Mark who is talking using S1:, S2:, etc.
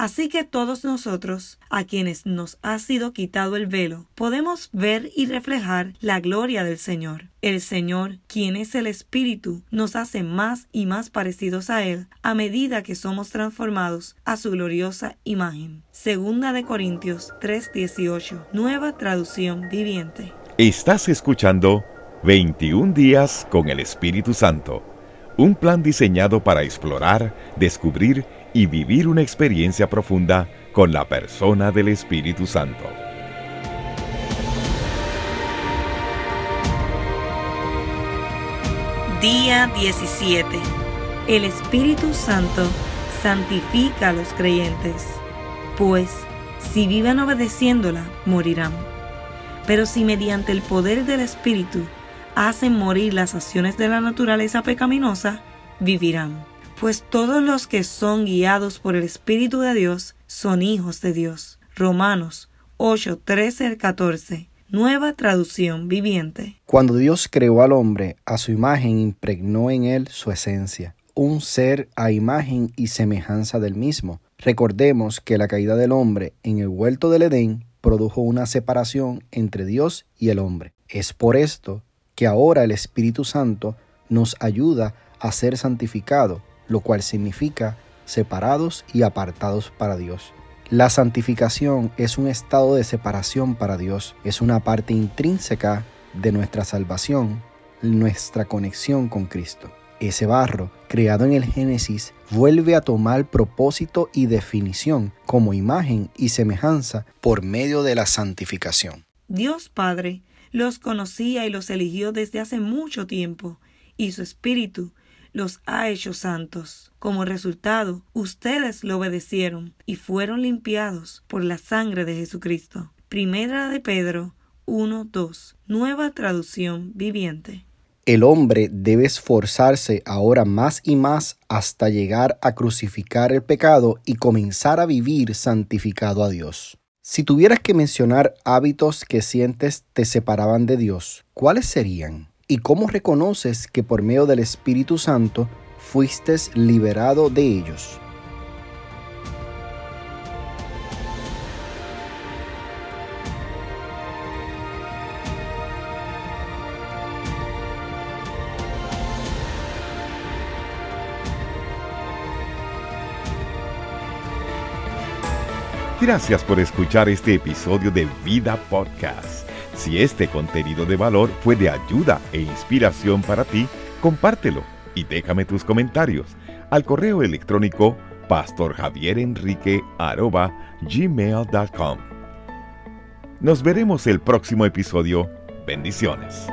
S1: Así que todos nosotros, a quienes nos ha sido quitado el velo, podemos ver y reflejar la gloria del Señor. El Señor, quien es el Espíritu, nos hace más y más parecidos a Él a medida que somos transformados a su gloriosa imagen. Segunda de Corintios 3:18, nueva traducción viviente.
S2: Estás escuchando 21 días con el Espíritu Santo, un plan diseñado para explorar, descubrir y vivir una experiencia profunda con la persona del Espíritu Santo.
S1: Día 17. El Espíritu Santo santifica a los creyentes, pues si viven obedeciéndola, morirán. Pero si mediante el poder del Espíritu hacen morir las acciones de la naturaleza pecaminosa, vivirán pues todos los que son guiados por el Espíritu de Dios son hijos de Dios. Romanos 8, 13 al 14. Nueva traducción viviente.
S3: Cuando Dios creó al hombre, a su imagen impregnó en él su esencia, un ser a imagen y semejanza del mismo. Recordemos que la caída del hombre en el huerto del Edén produjo una separación entre Dios y el hombre. Es por esto que ahora el Espíritu Santo nos ayuda a ser santificado lo cual significa separados y apartados para Dios. La santificación es un estado de separación para Dios, es una parte intrínseca de nuestra salvación, nuestra conexión con Cristo. Ese barro, creado en el Génesis, vuelve a tomar propósito y definición como imagen y semejanza por medio de la santificación.
S1: Dios Padre los conocía y los eligió desde hace mucho tiempo, y su Espíritu los ha hecho santos. Como resultado, ustedes lo obedecieron y fueron limpiados por la sangre de Jesucristo. Primera de Pedro 1.2. Nueva traducción viviente.
S3: El hombre debe esforzarse ahora más y más hasta llegar a crucificar el pecado y comenzar a vivir santificado a Dios. Si tuvieras que mencionar hábitos que sientes te separaban de Dios, ¿cuáles serían? ¿Y cómo reconoces que por medio del Espíritu Santo fuiste liberado de ellos?
S2: Gracias por escuchar este episodio de Vida Podcast. Si este contenido de valor fue de ayuda e inspiración para ti, compártelo y déjame tus comentarios al correo electrónico pastorjavierenrique.gmail.com Nos veremos el próximo episodio. Bendiciones.